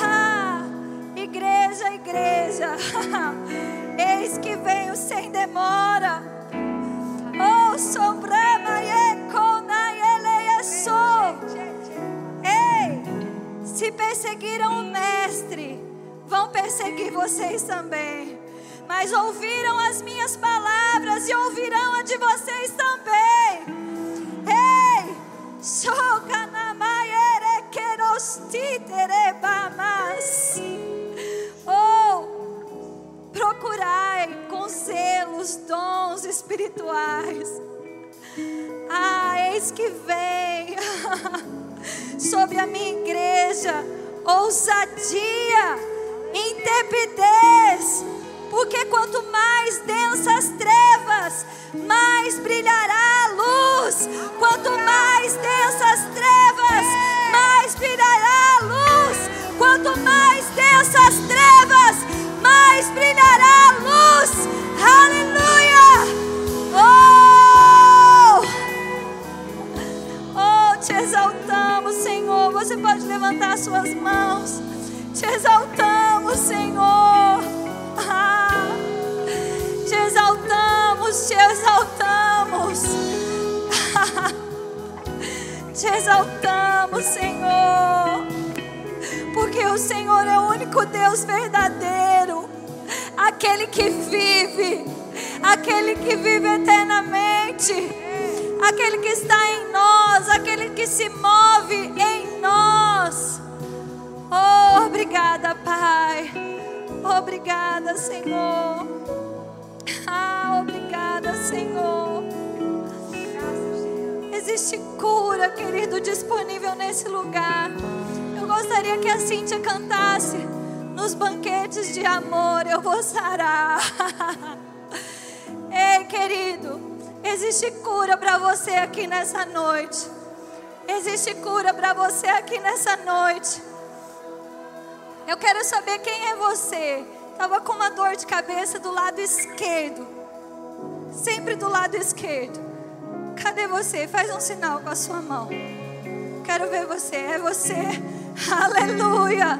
igreja, igreja. Eis que venho sem demora. Perseguiram o mestre, vão perseguir vocês também. Mas ouviram as minhas palavras e ouvirão a de vocês também. Ei. Oh, procurai com dons espirituais. Ah, eis que vem sobre a minha igreja ousadia, intrepidez, porque quanto mais densas trevas, mais brilhará a luz. Quanto mais densas trevas, mais brilhará a luz. Quanto mais densas trevas, mais brilhará a luz. Aleluia! Te exaltamos, Senhor. Você pode levantar suas mãos. Te exaltamos, Senhor. Ah, te exaltamos, te exaltamos. te exaltamos, Senhor. Porque o Senhor é o único Deus verdadeiro, aquele que vive, aquele que vive eternamente, aquele que está em nós, aquele que se move em nós. Oh, obrigada, Pai. Obrigada, Senhor. Ah, obrigada, Senhor. Existe cura, querido, disponível nesse lugar. Eu gostaria que a Cíntia cantasse. Nos banquetes de amor eu vou sarar. Ei, querido, existe cura para você aqui nessa noite. Existe cura para você aqui nessa noite. Eu quero saber quem é você. Estava com uma dor de cabeça do lado esquerdo. Sempre do lado esquerdo. Cadê você? Faz um sinal com a sua mão. Quero ver você. É você. Aleluia.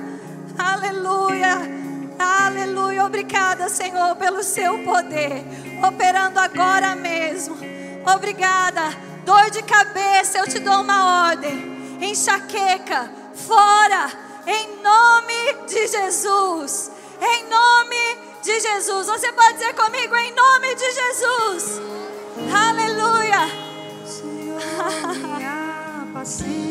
Aleluia. Aleluia. Obrigada, Senhor, pelo seu poder. Operando agora mesmo. Obrigada. Dor de cabeça, eu te dou uma ordem. Enxaqueca, fora. Em nome de Jesus. Em nome de Jesus. Você pode dizer comigo em nome de Jesus. Aleluia. Senhor me apacenta.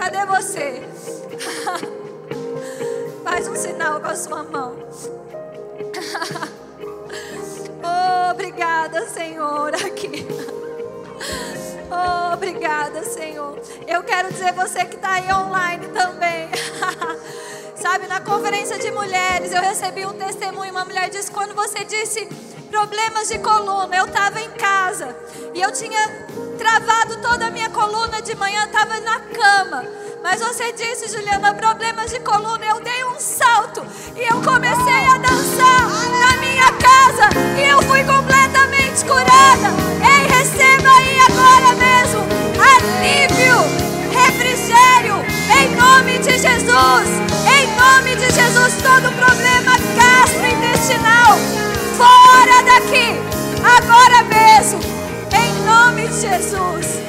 Cadê você? Faz um sinal com a sua mão. Obrigada, Senhor, aqui. Oh, obrigada, Senhor. Eu quero dizer você que está aí online também. Sabe, na conferência de mulheres, eu recebi um testemunho. Uma mulher disse: quando você disse problemas de coluna, eu estava em casa e eu tinha travado toda a minha coluna de manhã, estava na cama. Mas você disse, Juliana, problemas de coluna. Eu dei um salto e eu comecei a dançar minha casa e eu fui completamente curada. Ei, receba aí agora mesmo alívio, refrigério, em nome de Jesus. Em nome de Jesus, todo problema gastrointestinal, fora daqui, agora mesmo, em nome de Jesus.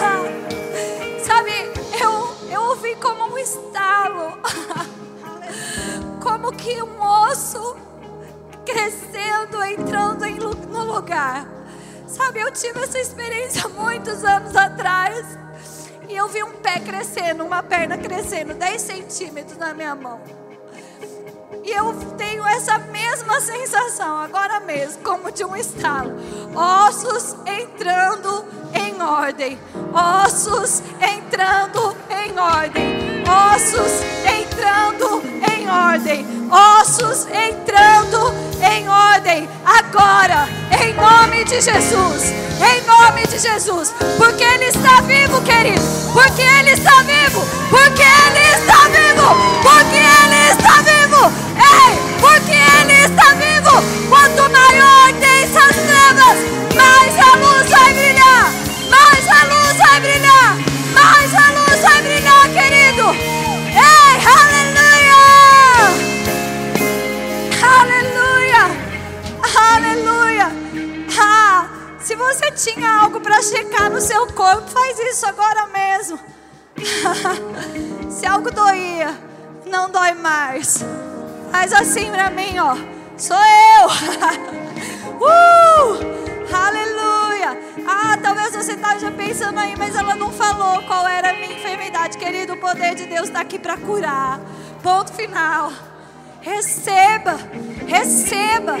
Sabe, eu, eu ouvi como um estalo, como que um osso crescendo, entrando em no lugar. Sabe, eu tive essa experiência muitos anos atrás. E eu vi um pé crescendo, uma perna crescendo, 10 centímetros na minha mão. E eu tenho essa mesma sensação agora mesmo, como de um estalo. Ossos entrando em ordem. Ossos entrando em ordem. Ossos entrando em ordem. Ossos entrando. Agora, em nome de Jesus. Em nome de Jesus. Porque Ele está vivo, querido. Porque Ele está vivo. Porque Ele está vivo. Porque Ele está vivo. Ei, porque Ele está vivo. Quanto maior densa as trevas, você tinha algo para checar no seu corpo, faz isso agora mesmo. se algo doía, não dói mais. Faz assim pra mim, ó. Sou eu. uh, aleluia. Ah, talvez você esteja pensando aí, mas ela não falou qual era a minha enfermidade. Querido, o poder de Deus está aqui para curar. Ponto final. Receba, receba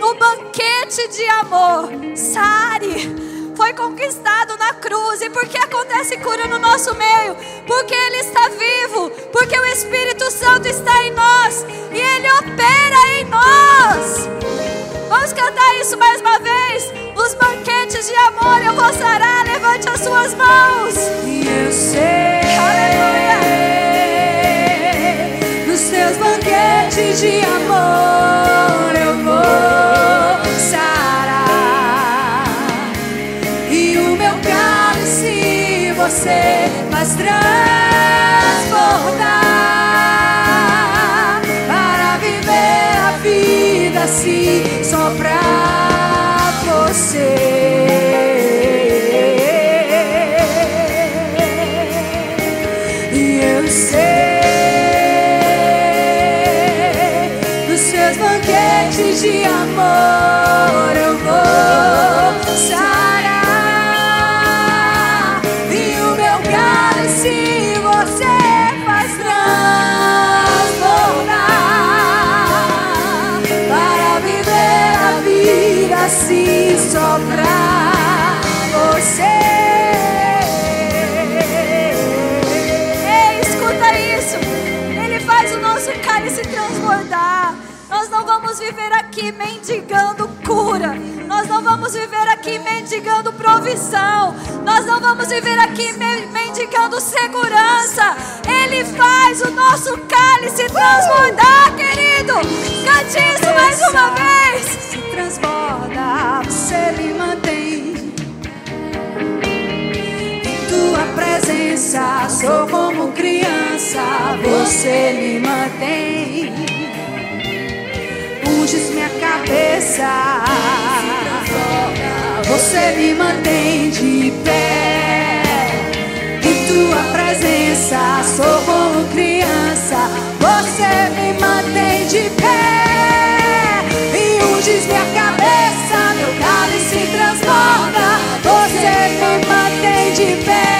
no banquete de amor. Sare foi conquistado na cruz. E por que acontece cura no nosso meio? Porque Ele está vivo, porque o Espírito Santo está em nós e Ele opera em nós. Vamos cantar isso mais uma vez? Nos banquetes de amor eu vou sarar. Levante as suas mãos. E eu sei, nos teus banquetes de amor aqui mendigando cura. Nós não vamos viver aqui mendigando provisão. Nós não vamos viver aqui me- mendigando segurança. Ele faz o nosso cálice transbordar, querido. Cante isso mais uma vez. transborda, você me mantém. Em tua presença, sou como criança, você me mantém. Unges minha cabeça, você me mantém de pé. Em tua presença, sou como criança, você me mantém de pé. E unges minha cabeça, meu cálice transborda, você me mantém de pé.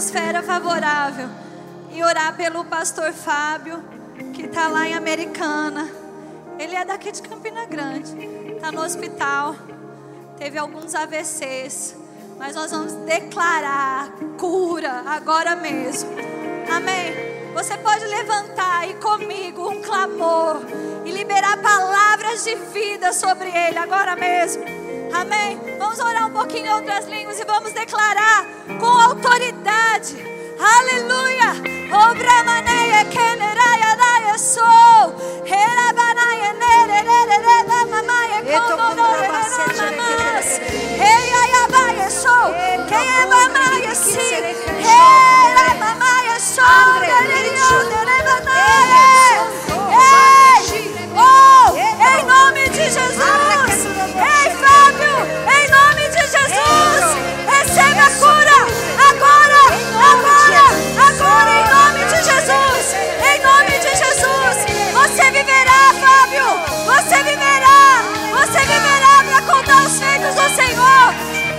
Atmosfera favorável e orar pelo pastor Fábio, que está lá em Americana. Ele é daqui de Campina Grande, está no hospital, teve alguns AVCs, mas nós vamos declarar cura agora mesmo. Amém. Você pode levantar aí comigo um clamor e liberar palavras de vida sobre ele agora mesmo. Amém? Vamos orar um pouquinho em outras línguas e vamos declarar com autoridade. Aleluia! Obra maneia keneraya daya sou. Herabanaya nerererere mamaia konorerere Ei ai abaia sou. Quem é mamaia si? Era mamaia sou. Ei! Oh! Em nome de Jesus! Em nome de Jesus! Receba a cura! Agora! Agora! Agora! Em nome de Jesus! Em nome de Jesus! Você viverá, Fábio! Você viverá! Você viverá para contar os feitos do Senhor!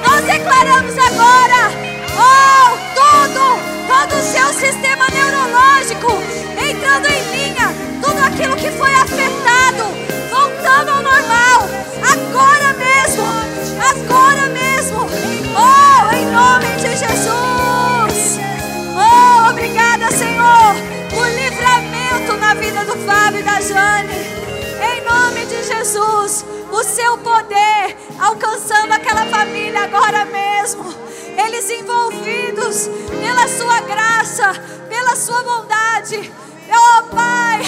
Nós declaramos agora! Oh! Tudo! Todo o seu sistema neurológico entrando em linha! Tudo aquilo que foi afetado voltando ao normal! Agora Jane! Em nome de Jesus, o seu poder alcançando aquela família agora mesmo. Eles envolvidos pela sua graça, pela sua bondade. Oh Pai,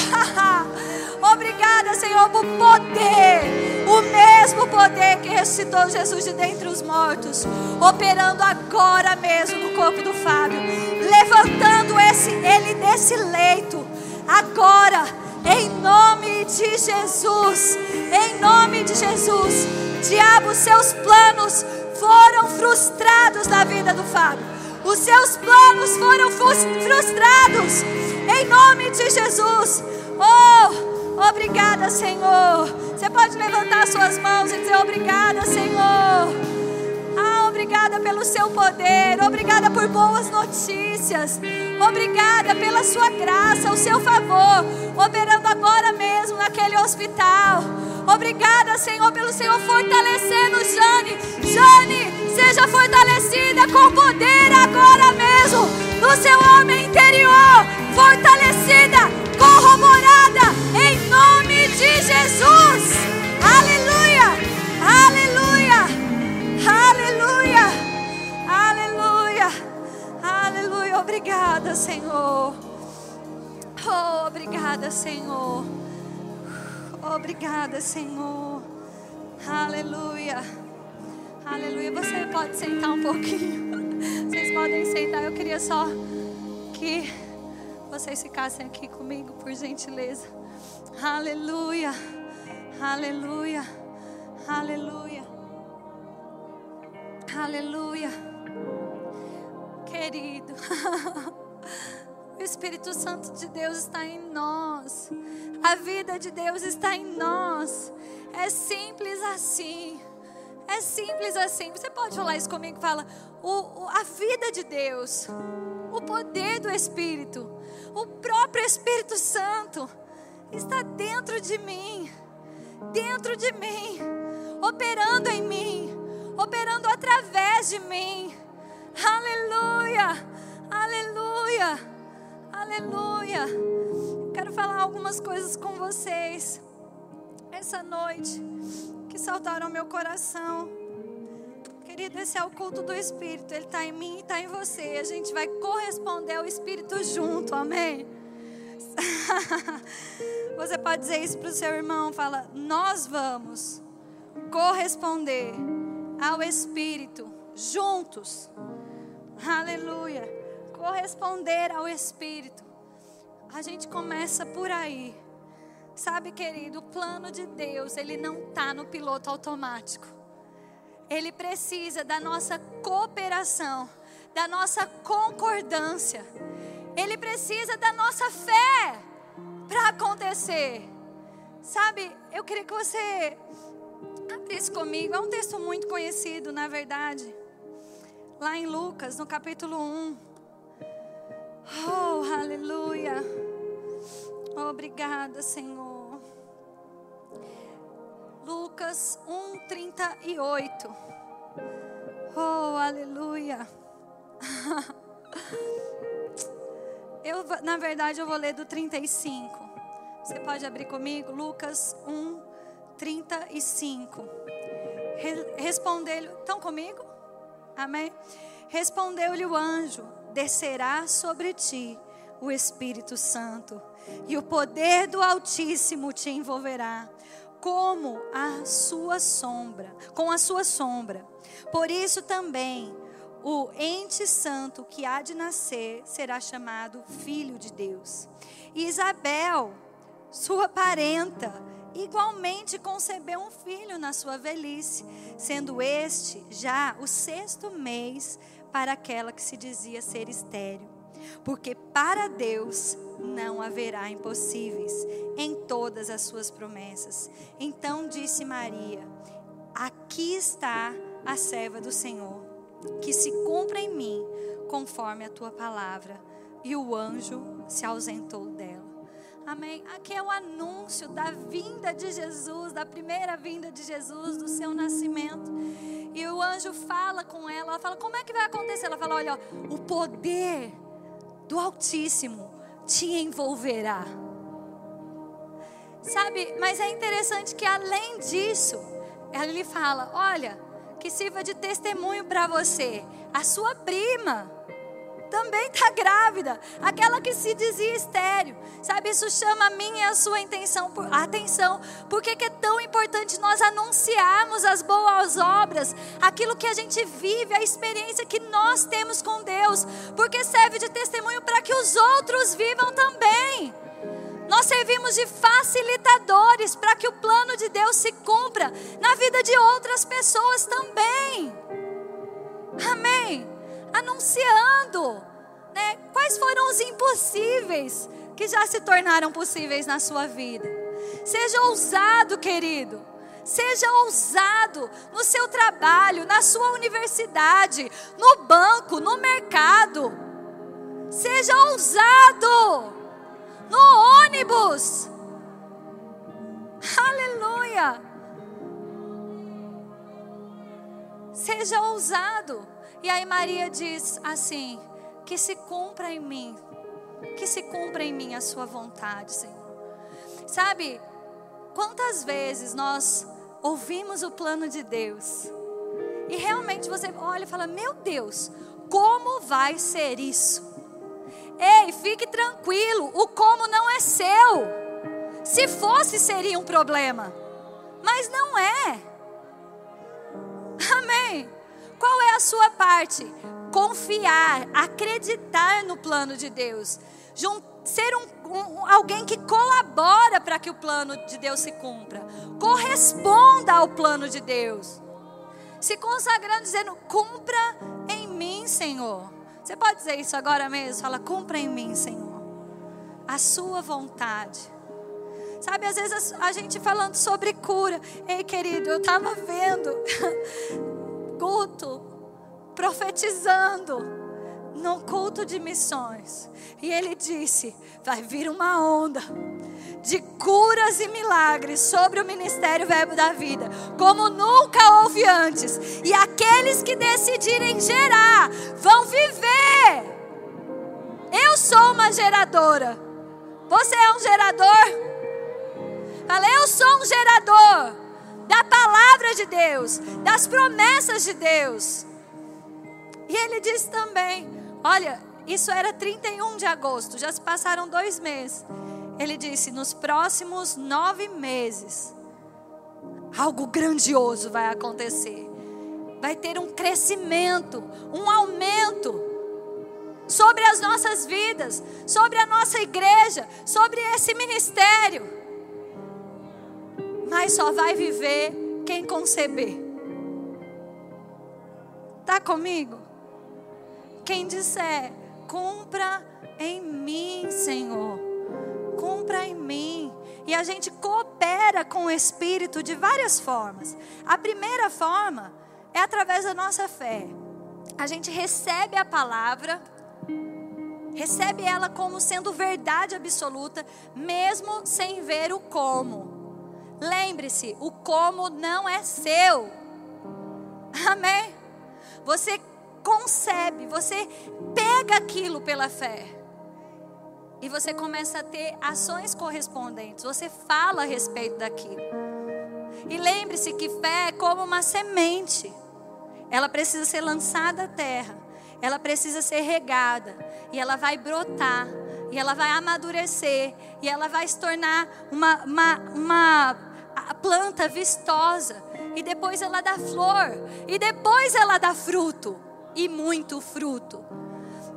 obrigada Senhor por poder, o mesmo poder que ressuscitou Jesus de dentre os mortos, operando agora mesmo no corpo do Fábio, levantando esse, ele desse leito, agora, em nome de Jesus, em nome de Jesus, diabo, seus planos foram frustrados na vida do Fábio. Os seus planos foram frustrados em nome de Jesus. Oh, obrigada, Senhor. Você pode levantar suas mãos e dizer obrigada, Senhor obrigada pelo seu poder, obrigada por boas notícias, obrigada pela sua graça, o seu favor, operando agora mesmo naquele hospital. Obrigada, Senhor, pelo Senhor fortalecendo Jane. Jane, seja fortalecida com poder agora mesmo no seu homem interior, fortalecida, corroborada, em nome de Jesus. Aleluia, aleluia, aleluia, aleluia. Obrigada, Senhor. Oh, obrigada, Senhor. Obrigada, Senhor. Aleluia. Aleluia. Você pode sentar um pouquinho. Vocês podem sentar. Eu queria só que vocês ficassem aqui comigo, por gentileza. Aleluia. Aleluia. Aleluia. Aleluia. Querido. O Espírito Santo de Deus está em nós. A vida de Deus está em nós. É simples assim. É simples assim. Você pode falar isso comigo? Fala, o, o, a vida de Deus, o poder do Espírito, o próprio Espírito Santo está dentro de mim, dentro de mim, operando em mim, operando através de mim. Aleluia, aleluia. Aleluia. Quero falar algumas coisas com vocês essa noite que saltaram meu coração. Querido, esse é o culto do Espírito. Ele está em mim e está em você. A gente vai corresponder ao Espírito junto. Amém? Você pode dizer isso para o seu irmão. Fala, nós vamos corresponder ao Espírito juntos. Aleluia corresponder ao Espírito. A gente começa por aí. Sabe, querido, o plano de Deus, ele não está no piloto automático. Ele precisa da nossa cooperação, da nossa concordância. Ele precisa da nossa fé para acontecer. Sabe, eu queria que você abrisse comigo. É um texto muito conhecido, na verdade. Lá em Lucas, no capítulo 1. Oh, aleluia. Obrigada, Senhor. Lucas 1:38. Oh, aleluia. Eu, na verdade, eu vou ler do 35. Você pode abrir comigo? Lucas 1, 35. Respondeu-lhe. Estão comigo? Amém? Respondeu-lhe o anjo descerá sobre ti o Espírito Santo, e o poder do Altíssimo te envolverá, como a sua sombra, com a sua sombra. Por isso também o ente santo que há de nascer será chamado filho de Deus. E Isabel, sua parenta, igualmente concebeu um filho na sua velhice, sendo este já o sexto mês para aquela que se dizia ser estéril. Porque para Deus não haverá impossíveis em todas as suas promessas. Então disse Maria: Aqui está a serva do Senhor, que se cumpra em mim conforme a tua palavra. E o anjo se ausentou dela. Amém. Aqui é o anúncio da vinda de Jesus, da primeira vinda de Jesus, do seu nascimento. E o anjo fala com ela, ela fala: Como é que vai acontecer? Ela fala: Olha, o poder do Altíssimo te envolverá. Sabe, mas é interessante que além disso, ela lhe fala: Olha, que sirva de testemunho para você, a sua prima também está grávida. Aquela que se dizia estéreo. Sabe, isso chama a minha e a sua intenção, a atenção. Porque que é tão importante nós anunciarmos as boas obras, aquilo que a gente vive, a experiência que nós temos com Deus. Porque serve de testemunho para que os outros vivam também. Nós servimos de facilitadores para que o plano de Deus se cumpra na vida de outras pessoas também. Amém. Anunciando, né? Quais foram os impossíveis que já se tornaram possíveis na sua vida? Seja ousado, querido. Seja ousado no seu trabalho, na sua universidade, no banco, no mercado. Seja ousado no ônibus. Aleluia. Seja ousado. E aí Maria diz assim: que se cumpra em mim, que se cumpra em mim a sua vontade, Senhor. Sabe, quantas vezes nós ouvimos o plano de Deus e realmente você olha e fala: Meu Deus, como vai ser isso? Ei, fique tranquilo, o como não é seu. Se fosse, seria um problema, mas não é. Amém. Qual é a sua parte? Confiar, acreditar no plano de Deus, ser um, um, alguém que colabora para que o plano de Deus se cumpra, corresponda ao plano de Deus, se consagrando, dizendo: cumpra em mim, Senhor. Você pode dizer isso agora mesmo? Fala: cumpra em mim, Senhor, a Sua vontade. Sabe, às vezes a gente falando sobre cura. Ei, querido, eu estava vendo culto, profetizando num culto de missões. E ele disse: vai vir uma onda de curas e milagres sobre o ministério Verbo da Vida, como nunca houve antes. E aqueles que decidirem gerar vão viver. Eu sou uma geradora. Você é um gerador? Fala, eu sou um gerador da palavra de Deus, das promessas de Deus. E ele diz também: Olha, isso era 31 de agosto, já se passaram dois meses. Ele disse: nos próximos nove meses, algo grandioso vai acontecer. Vai ter um crescimento, um aumento sobre as nossas vidas, sobre a nossa igreja, sobre esse ministério. Mas só vai viver quem conceber. Está comigo? Quem disser, cumpra em mim, Senhor. Cumpra em mim. E a gente coopera com o Espírito de várias formas. A primeira forma é através da nossa fé. A gente recebe a palavra, recebe ela como sendo verdade absoluta, mesmo sem ver o como. Lembre-se, o como não é seu. Amém? Você concebe, você pega aquilo pela fé. E você começa a ter ações correspondentes. Você fala a respeito daquilo. E lembre-se que fé é como uma semente. Ela precisa ser lançada à terra. Ela precisa ser regada. E ela vai brotar. E ela vai amadurecer. E ela vai se tornar uma, uma, uma planta vistosa. E depois ela dá flor. E depois ela dá fruto e muito fruto.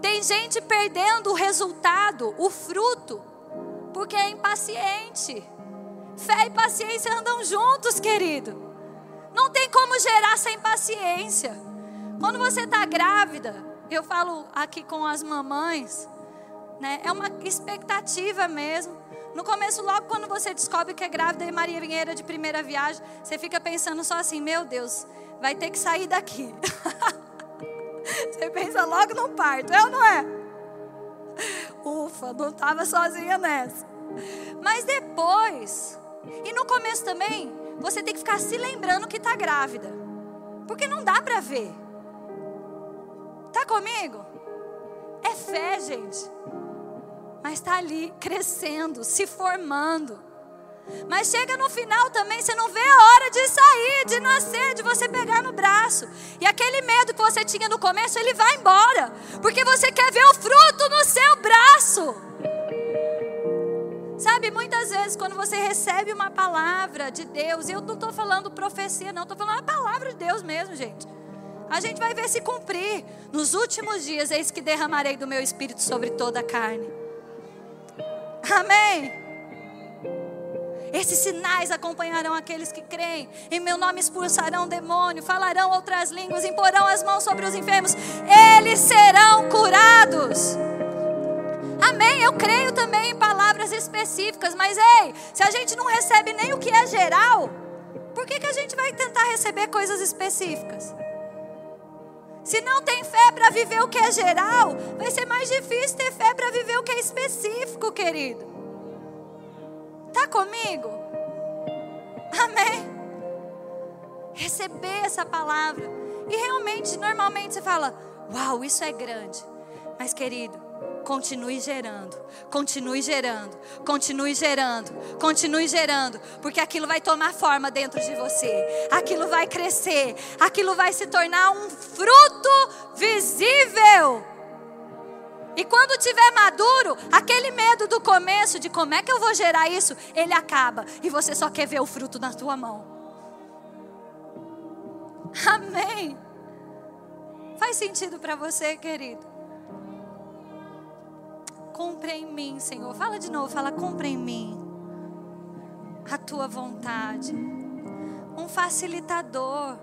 Tem gente perdendo o resultado, o fruto, porque é impaciente. Fé e paciência andam juntos, querido. Não tem como gerar sem paciência. Quando você está grávida, eu falo aqui com as mamães, né? É uma expectativa mesmo. No começo, logo quando você descobre que é grávida e Maria Vinheira de primeira viagem, você fica pensando só assim: meu Deus, vai ter que sair daqui. Você pensa logo no parto, é ou não é? Ufa, não estava sozinha nessa. Mas depois, e no começo também, você tem que ficar se lembrando que está grávida. Porque não dá para ver. Tá comigo? É fé, gente. Mas está ali crescendo, se formando. Mas chega no final também, você não vê a hora de sair, de nascer, de você pegar no braço. E aquele medo que você tinha no começo, ele vai embora. Porque você quer ver o fruto no seu braço. Sabe, muitas vezes quando você recebe uma palavra de Deus, eu não estou falando profecia, não, estou falando a palavra de Deus mesmo, gente. A gente vai ver se cumprir. Nos últimos dias, eis que derramarei do meu espírito sobre toda a carne. Amém. Esses sinais acompanharão aqueles que creem. Em meu nome expulsarão demônio, falarão outras línguas, imporão as mãos sobre os enfermos. Eles serão curados. Amém. Eu creio também em palavras específicas, mas ei, se a gente não recebe nem o que é geral, por que, que a gente vai tentar receber coisas específicas? Se não tem fé para viver o que é geral, vai ser mais difícil ter fé para viver o que é específico, querido. Está comigo? Amém? Receber essa palavra. E realmente, normalmente você fala: Uau, isso é grande. Mas, querido, continue gerando, continue gerando, continue gerando, continue gerando, porque aquilo vai tomar forma dentro de você, aquilo vai crescer, aquilo vai se tornar um fruto visível. E quando tiver maduro, aquele medo do começo de como é que eu vou gerar isso, ele acaba e você só quer ver o fruto na tua mão. Amém. Faz sentido para você, querido? Cumpre em mim, Senhor. Fala de novo, fala, cumpre em mim a tua vontade. Um facilitador,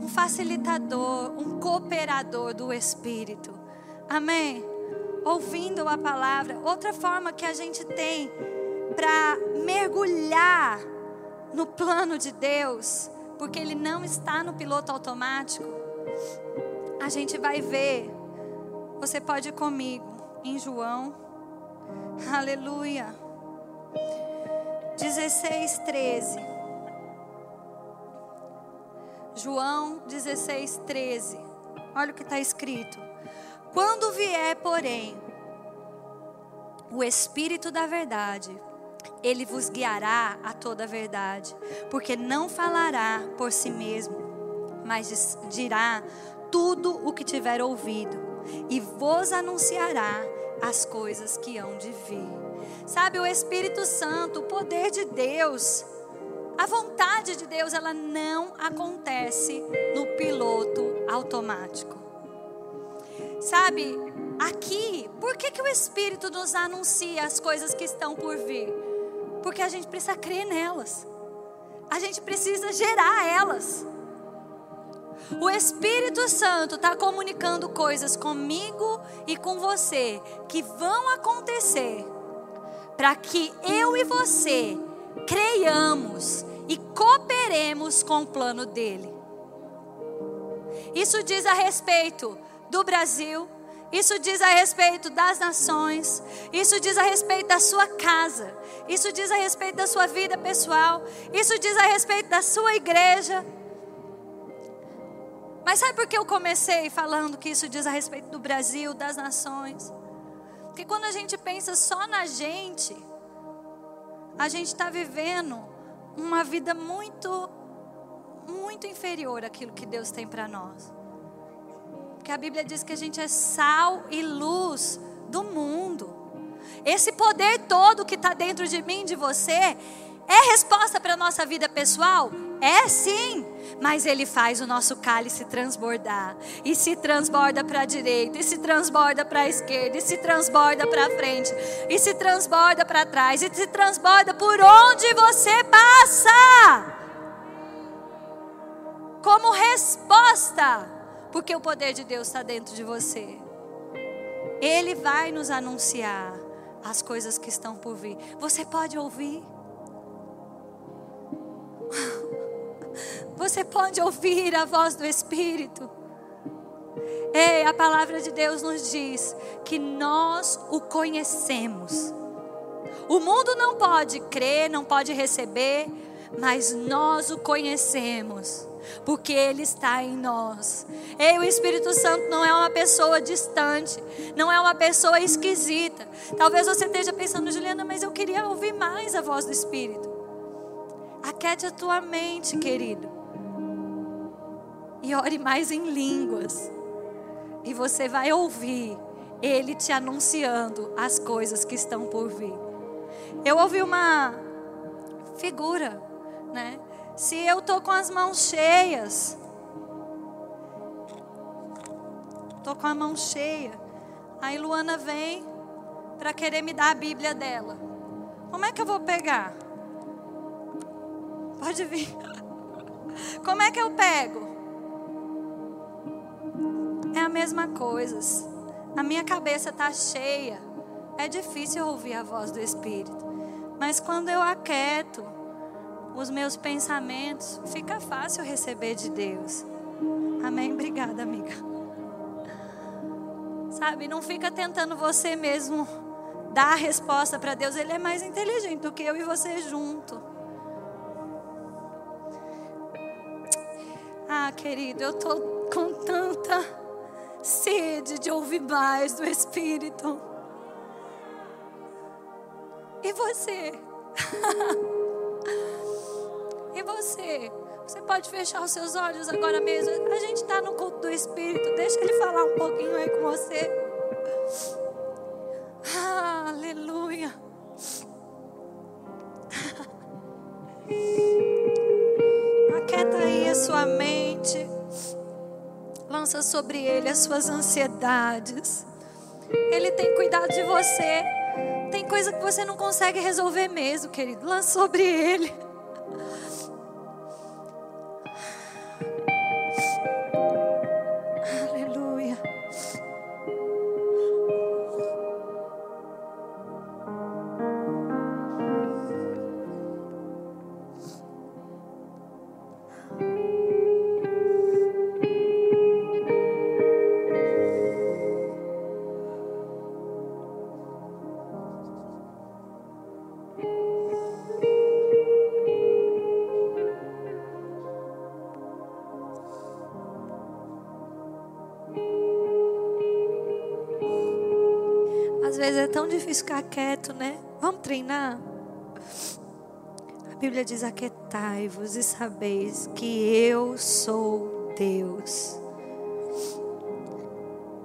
um facilitador, um cooperador do Espírito. Amém? Ouvindo a palavra. Outra forma que a gente tem para mergulhar no plano de Deus, porque Ele não está no piloto automático. A gente vai ver. Você pode ir comigo em João. Aleluia. 16, 13. João 16, 13. Olha o que está escrito. Quando vier, porém, o Espírito da Verdade, ele vos guiará a toda a verdade, porque não falará por si mesmo, mas dirá tudo o que tiver ouvido e vos anunciará as coisas que hão de vir. Sabe, o Espírito Santo, o poder de Deus, a vontade de Deus, ela não acontece no piloto automático. Sabe, aqui, por que, que o Espírito nos anuncia as coisas que estão por vir? Porque a gente precisa crer nelas, a gente precisa gerar elas. O Espírito Santo está comunicando coisas comigo e com você que vão acontecer para que eu e você creiamos e cooperemos com o plano dele. Isso diz a respeito do Brasil, isso diz a respeito das nações, isso diz a respeito da sua casa, isso diz a respeito da sua vida pessoal, isso diz a respeito da sua igreja. Mas sabe por que eu comecei falando que isso diz a respeito do Brasil, das nações? Porque quando a gente pensa só na gente, a gente está vivendo uma vida muito, muito inferior àquilo que Deus tem para nós. Porque a Bíblia diz que a gente é sal e luz do mundo. Esse poder todo que está dentro de mim, de você, é resposta para a nossa vida pessoal? É sim mas Ele faz o nosso cálice transbordar. E se transborda para a direita, e se transborda para a esquerda, e se transborda para frente, e se transborda para trás, e se transborda por onde você passa. Como resposta, porque o poder de Deus está dentro de você. Ele vai nos anunciar as coisas que estão por vir. Você pode ouvir. Você pode ouvir a voz do Espírito. Ei, a palavra de Deus nos diz que nós o conhecemos. O mundo não pode crer, não pode receber, mas nós o conhecemos, porque Ele está em nós. Ei, o Espírito Santo não é uma pessoa distante, não é uma pessoa esquisita. Talvez você esteja pensando, Juliana, mas eu queria ouvir mais a voz do Espírito. Aquete a tua mente, querido. E ore mais em línguas. E você vai ouvir Ele te anunciando as coisas que estão por vir. Eu ouvi uma figura, né? Se eu tô com as mãos cheias, tô com a mão cheia. Aí Luana vem para querer me dar a Bíblia dela. Como é que eu vou pegar? Pode vir. Como é que eu pego? É a mesma coisa. A minha cabeça está cheia. É difícil ouvir a voz do Espírito. Mas quando eu aquieto os meus pensamentos, fica fácil receber de Deus. Amém? Obrigada, amiga. Sabe, não fica tentando você mesmo dar a resposta para Deus. Ele é mais inteligente do que eu e você junto. Ah, querido, eu tô com tanta sede de ouvir mais do Espírito. E você? e você? Você pode fechar os seus olhos agora mesmo. A gente está no culto do Espírito. Deixa ele falar um pouquinho aí com você. Ah, aleluia. Aquieta aí a sua mente. Lança sobre ele as suas ansiedades. Ele tem cuidado de você. Tem coisa que você não consegue resolver mesmo, querido. Lança sobre ele. Ficar quieto, né? Vamos treinar? A Bíblia diz: Aquietai-vos e sabeis que eu sou Deus.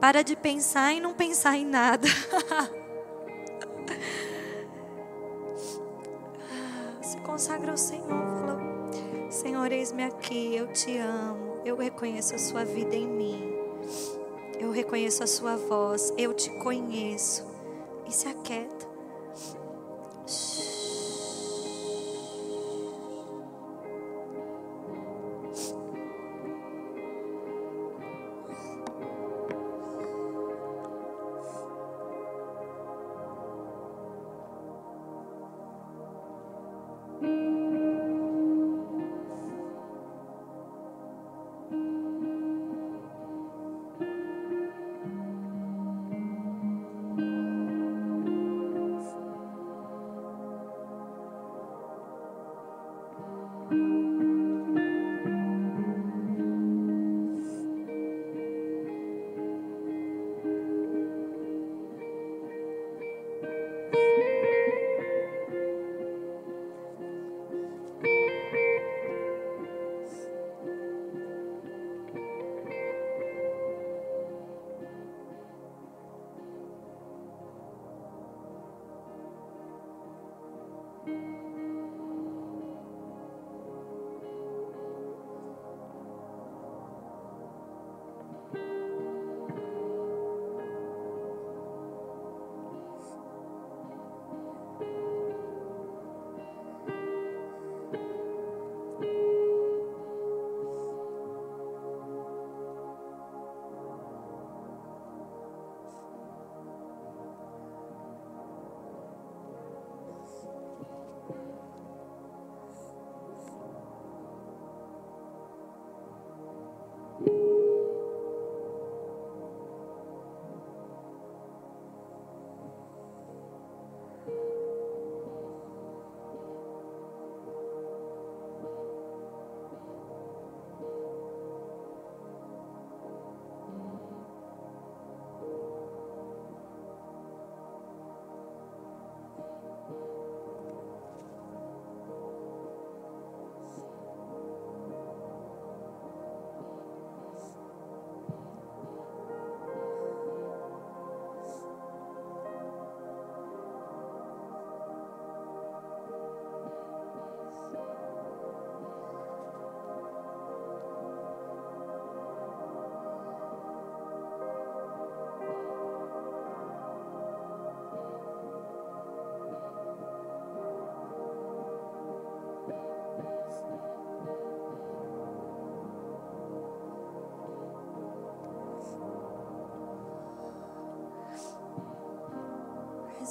Para de pensar e não pensar em nada. Se consagra ao Senhor. Fala, Senhor, eis-me aqui. Eu te amo. Eu reconheço a sua vida em mim. Eu reconheço a sua voz. Eu te conheço e se aquieta.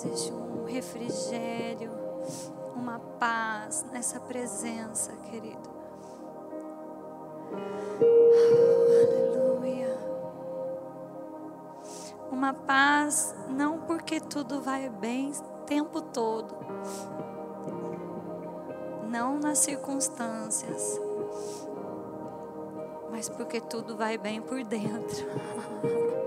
Existe um refrigério, uma paz nessa presença, querido. Aleluia. Uma paz não porque tudo vai bem o tempo todo. Não nas circunstâncias, mas porque tudo vai bem por dentro.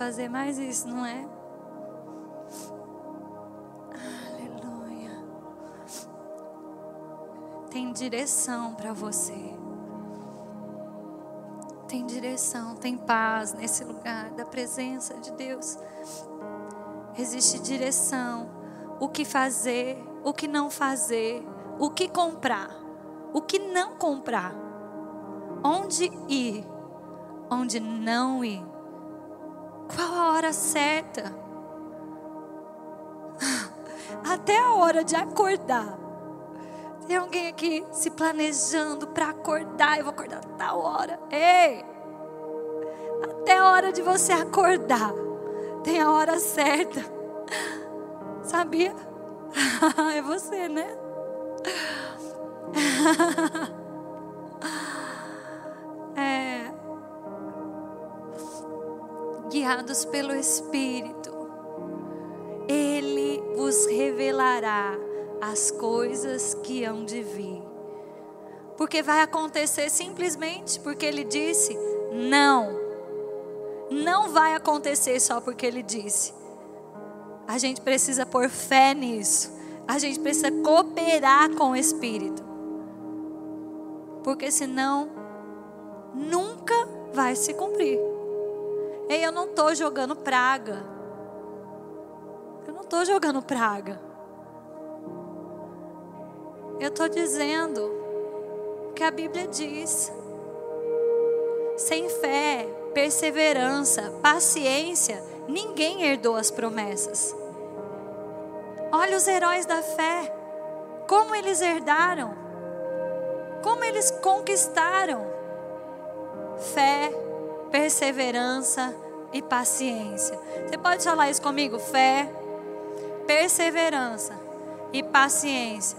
fazer mais isso, não é? Aleluia. Tem direção para você. Tem direção, tem paz nesse lugar da presença de Deus. Existe direção, o que fazer, o que não fazer, o que comprar, o que não comprar, onde ir, onde não ir. Hora certa? Até a hora de acordar. Tem alguém aqui se planejando para acordar? Eu vou acordar tal hora. Ei! Até a hora de você acordar. Tem a hora certa. Sabia? é você, né? Guiados pelo Espírito, Ele vos revelará as coisas que hão de vir. Porque vai acontecer simplesmente porque Ele disse não. Não vai acontecer só porque Ele disse. A gente precisa pôr fé nisso. A gente precisa cooperar com o Espírito. Porque senão, nunca vai se cumprir. Ei, eu não estou jogando praga. Eu não estou jogando praga. Eu estou dizendo o que a Bíblia diz. Sem fé, perseverança, paciência, ninguém herdou as promessas. Olha os heróis da fé, como eles herdaram, como eles conquistaram fé, perseverança e paciência. Você pode falar isso comigo? Fé, perseverança e paciência.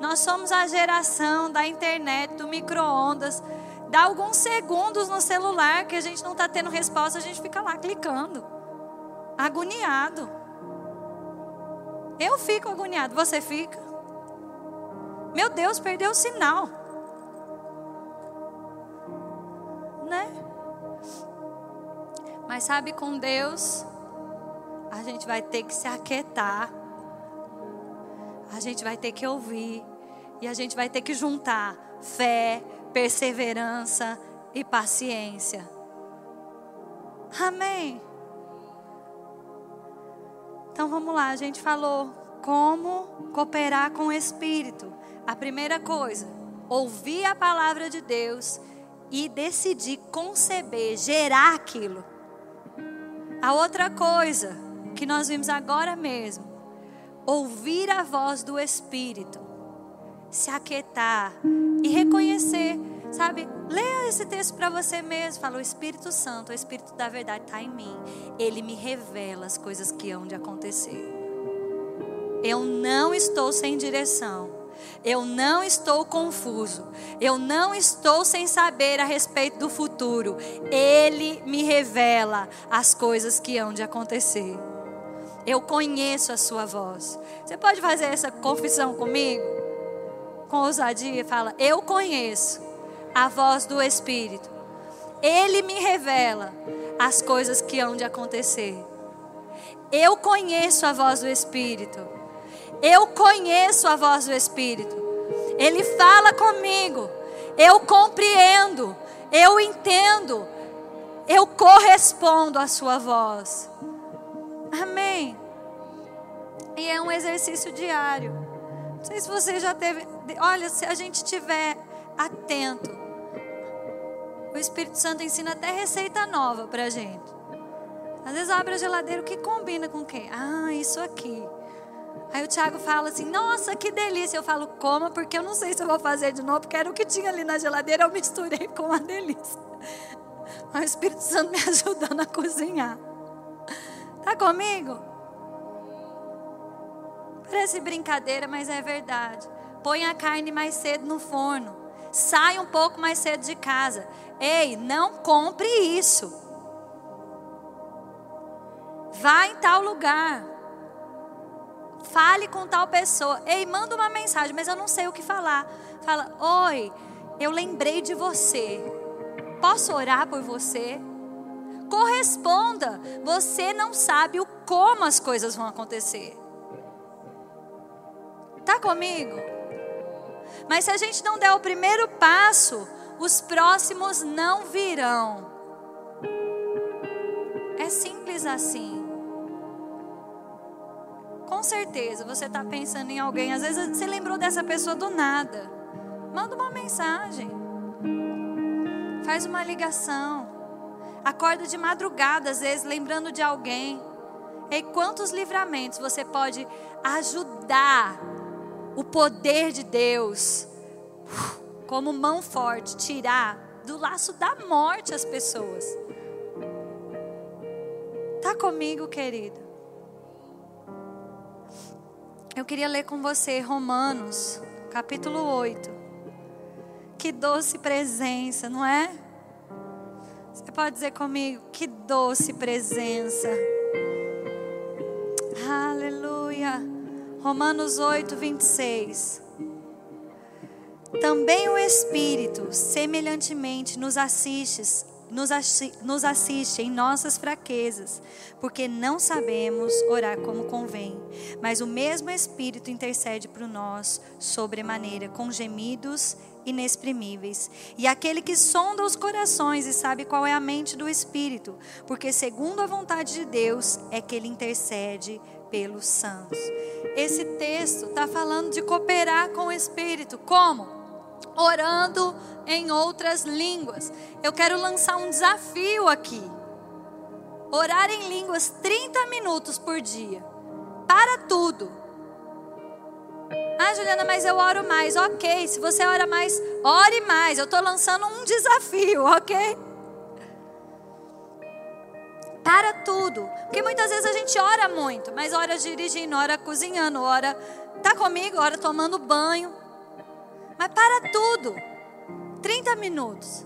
Nós somos a geração da internet, do micro-ondas. Dá alguns segundos no celular que a gente não está tendo resposta, a gente fica lá clicando, agoniado. Eu fico agoniado, você fica? Meu Deus, perdeu o sinal. Né? Mas sabe, com Deus, a gente vai ter que se aquietar. A gente vai ter que ouvir. E a gente vai ter que juntar fé, perseverança e paciência. Amém. Então vamos lá, a gente falou como cooperar com o Espírito. A primeira coisa, ouvir a palavra de Deus e decidir conceber, gerar aquilo. A outra coisa que nós vimos agora mesmo, ouvir a voz do Espírito, se aquietar e reconhecer, sabe? Leia esse texto para você mesmo. Fala: O Espírito Santo, o Espírito da verdade está em mim. Ele me revela as coisas que hão de acontecer. Eu não estou sem direção. Eu não estou confuso. Eu não estou sem saber a respeito do futuro. Ele me revela as coisas que hão de acontecer. Eu conheço a sua voz. Você pode fazer essa confissão comigo? Com ousadia, fala: Eu conheço a voz do Espírito. Ele me revela as coisas que hão de acontecer. Eu conheço a voz do Espírito. Eu conheço a voz do Espírito. Ele fala comigo. Eu compreendo. Eu entendo. Eu correspondo à sua voz. Amém. E é um exercício diário. Não sei se você já teve. Olha, se a gente tiver atento, o Espírito Santo ensina até receita nova pra gente. Às vezes abre a geladeira, o que combina com quê? Ah, isso aqui. Aí o Tiago fala assim: Nossa, que delícia. Eu falo: Coma, porque eu não sei se eu vou fazer de novo, porque era o que tinha ali na geladeira, eu misturei com uma delícia. o Espírito Santo me ajudando a cozinhar. Tá comigo? Parece brincadeira, mas é verdade. Põe a carne mais cedo no forno. Sai um pouco mais cedo de casa. Ei, não compre isso. Vá em tal lugar. Fale com tal pessoa. Ei, manda uma mensagem, mas eu não sei o que falar. Fala: Oi, eu lembrei de você. Posso orar por você? Corresponda. Você não sabe o como as coisas vão acontecer. Tá comigo? Mas se a gente não der o primeiro passo, os próximos não virão. É simples assim. Com certeza você está pensando em alguém. Às vezes você lembrou dessa pessoa do nada. Manda uma mensagem. Faz uma ligação. Acorda de madrugada, às vezes, lembrando de alguém. E quantos livramentos você pode ajudar o poder de Deus, como mão forte, tirar do laço da morte as pessoas. Tá comigo, querido? Eu queria ler com você Romanos, capítulo 8. Que doce presença, não é? Você pode dizer comigo, que doce presença. Aleluia. Romanos 8, 26. Também o Espírito, semelhantemente, nos assiste nos, nos assiste em nossas fraquezas, porque não sabemos orar como convém. Mas o mesmo Espírito intercede por nós sobremaneira, com gemidos inexprimíveis. E aquele que sonda os corações e sabe qual é a mente do Espírito, porque segundo a vontade de Deus é que ele intercede pelos santos. Esse texto está falando de cooperar com o Espírito. Como? Orando em outras línguas. Eu quero lançar um desafio aqui. Orar em línguas 30 minutos por dia. Para tudo. Ah, Juliana, mas eu oro mais. Ok, se você ora mais, ore mais. Eu estou lançando um desafio, ok? Para tudo. Porque muitas vezes a gente ora muito, mas ora dirigindo, ora cozinhando, ora. Tá comigo? Ora tomando banho. Mas para tudo. 30 minutos.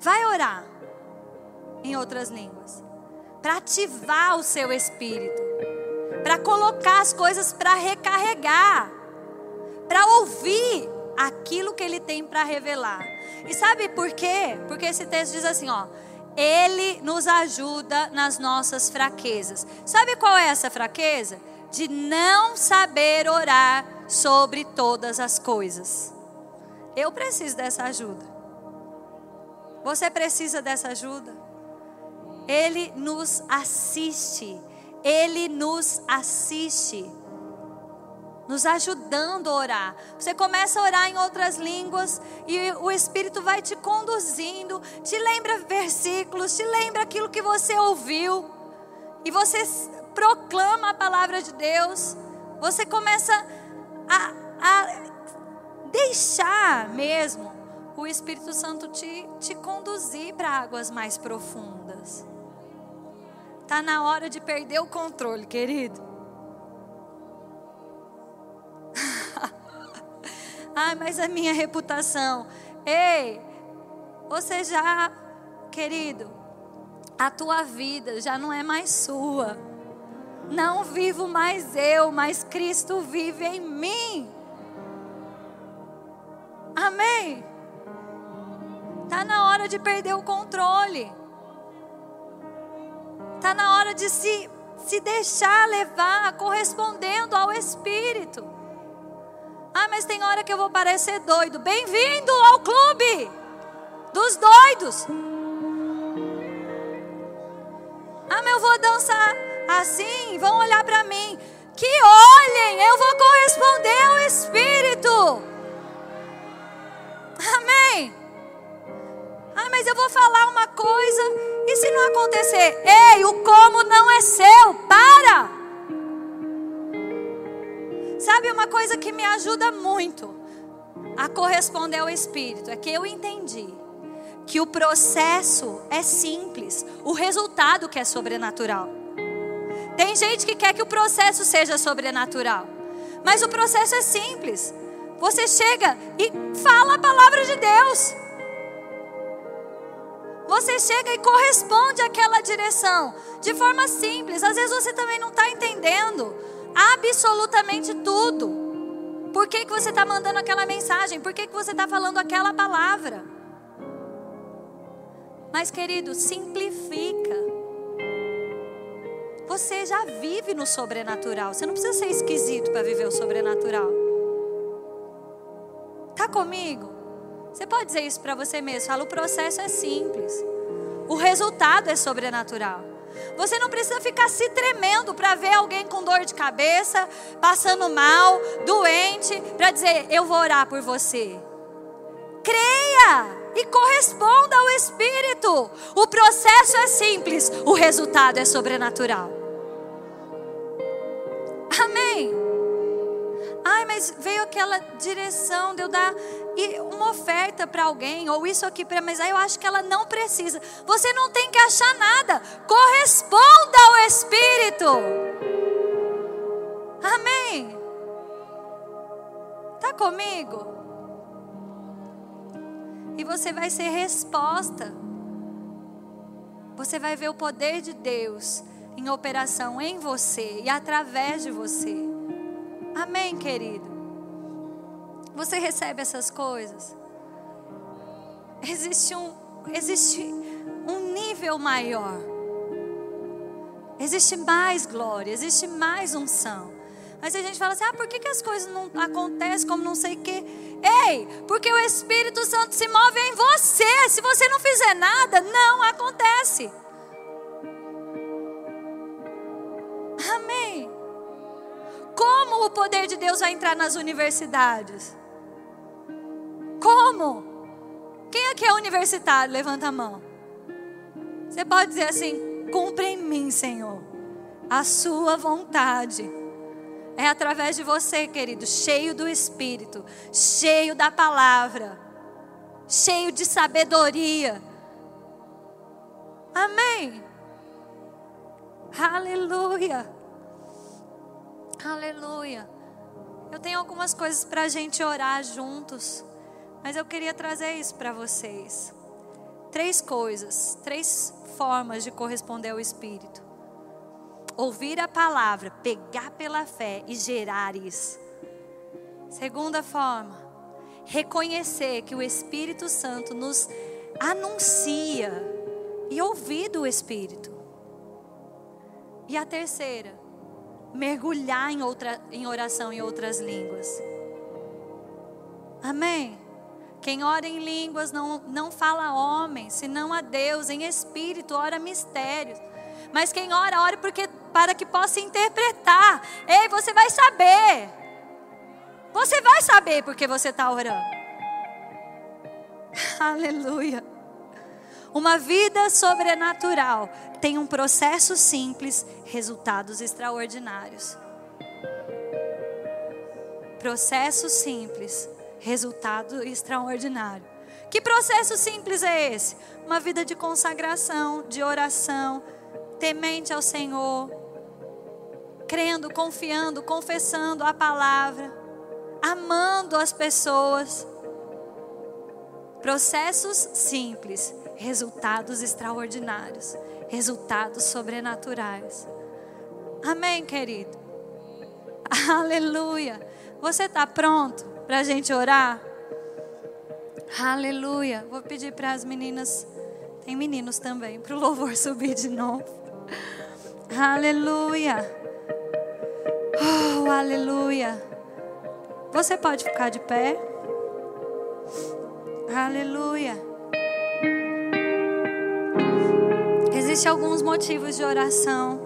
Vai orar em outras línguas. Para ativar o seu espírito. Para colocar as coisas para recarregar. Para ouvir aquilo que ele tem para revelar. E sabe por quê? Porque esse texto diz assim, ó. Ele nos ajuda nas nossas fraquezas. Sabe qual é essa fraqueza? De não saber orar sobre todas as coisas. Eu preciso dessa ajuda. Você precisa dessa ajuda? Ele nos assiste. Ele nos assiste. Nos ajudando a orar. Você começa a orar em outras línguas e o Espírito vai te conduzindo, te lembra versículos, te lembra aquilo que você ouviu. E você proclama a palavra de Deus. Você começa a, a deixar mesmo o Espírito Santo te, te conduzir para águas mais profundas. Está na hora de perder o controle, querido. Ai, mas a minha reputação. Ei, você já, querido, a tua vida já não é mais sua. Não vivo mais eu, mas Cristo vive em mim. Amém? Está na hora de perder o controle. Está na hora de se se deixar levar correspondendo ao Espírito. Ah, mas tem hora que eu vou parecer doido. Bem-vindo ao clube dos doidos. Ah, mas eu vou dançar assim, vão olhar para mim. Que olhem, eu vou corresponder ao Espírito. Amém. Ah, mas eu vou falar uma coisa e se não acontecer? Ei, o como não é seu. Para. Sabe uma coisa que me ajuda muito a corresponder ao Espírito? É que eu entendi que o processo é simples, o resultado que é sobrenatural. Tem gente que quer que o processo seja sobrenatural, mas o processo é simples. Você chega e fala a palavra de Deus. Você chega e corresponde àquela direção de forma simples. Às vezes você também não está entendendo absolutamente tudo. Por que, que você está mandando aquela mensagem? Por que, que você está falando aquela palavra? Mas, querido, simplifica. Você já vive no sobrenatural. Você não precisa ser esquisito para viver o sobrenatural. Tá comigo? Você pode dizer isso para você mesmo. Fala, o processo é simples. O resultado é sobrenatural. Você não precisa ficar se tremendo para ver alguém com dor de cabeça, passando mal, doente, para dizer, eu vou orar por você. Creia! e corresponda ao Espírito. O processo é simples, o resultado é sobrenatural. Amém. Ai, mas veio aquela direção de eu dar uma oferta para alguém, ou isso aqui para, mas aí eu acho que ela não precisa. Você não tem que achar nada. Corresponda ao Espírito. Amém. Tá comigo? E você vai ser resposta. Você vai ver o poder de Deus em operação em você e através de você. Amém, querido? Você recebe essas coisas? Existe um, existe um nível maior. Existe mais glória, existe mais unção. Mas a gente fala assim: ah, por que, que as coisas não acontecem como não sei o quê? Ei, porque o Espírito Santo se move em você. Se você não fizer nada, não acontece. Como o poder de Deus vai entrar nas universidades? Como? Quem aqui é universitário? Levanta a mão. Você pode dizer assim: cumpre em mim, Senhor, a sua vontade é através de você, querido, cheio do Espírito, cheio da palavra, cheio de sabedoria. Amém. Aleluia. Aleluia. Eu tenho algumas coisas para a gente orar juntos, mas eu queria trazer isso para vocês. Três coisas, três formas de corresponder ao Espírito ouvir a palavra, pegar pela fé e gerar isso. Segunda forma, reconhecer que o Espírito Santo nos anuncia e ouvir do Espírito. E a terceira, mergulhar em, outra, em oração em outras línguas. Amém? Quem ora em línguas não, não fala a homem, senão a Deus, em espírito, ora mistérios. Mas quem ora, ora porque para que possa interpretar. Ei, você vai saber. Você vai saber porque você está orando. Aleluia. Uma vida sobrenatural tem um processo simples, resultados extraordinários. Processo simples, resultado extraordinário. Que processo simples é esse? Uma vida de consagração, de oração, temente ao Senhor, crendo, confiando, confessando a palavra, amando as pessoas. Processos simples, resultados extraordinários, resultados sobrenaturais. Amém, querido? Aleluia. Você está pronto para a gente orar? Aleluia. Vou pedir para as meninas, tem meninos também, para o louvor subir de novo. Aleluia. Oh, aleluia. Você pode ficar de pé. Aleluia. Existem alguns motivos de oração